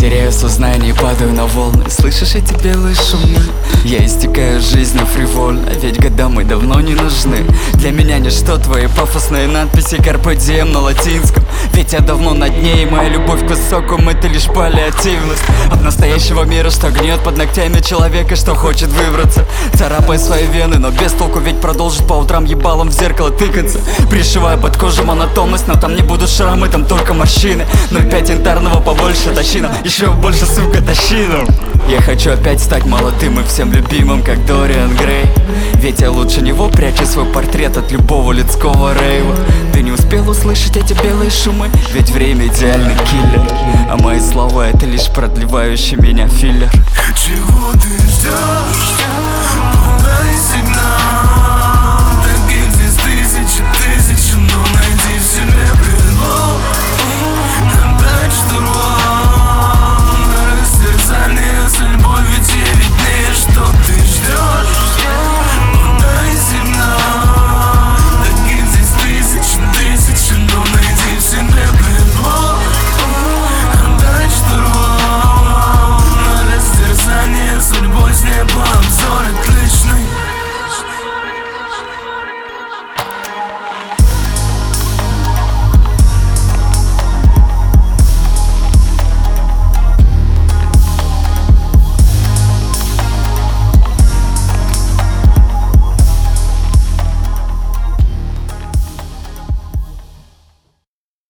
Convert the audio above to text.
теряю сознание, падаю на волны. Слышишь эти белые шумы? Я истекаю жизнью фривольно Ведь года мы давно не нужны. Для меня ничто твои пафосные надписи Карпе дием на латинском Ведь я давно на дне И моя любовь к высокому это лишь паллиативность. От настоящего мира, что гнет под ногтями человека Что хочет выбраться. Царапая свои вены, но без толку Ведь продолжит по утрам ебалом в зеркало тыкаться. Пришивая под кожу монотонность Но там не будут шрамы, там только морщины. 0,5 янтарного побольше тащи Еще больше, сука, тащи Я хочу опять стать молодым и всем любимым, как Дориан Грей. Ведь я лучше него прячу свой портрет от любого людского рейва Ты не успел услышать эти белые шумы Ведь время идеальный киллер А мои слова это лишь продлевающий меня филлер Чего ты ждешь?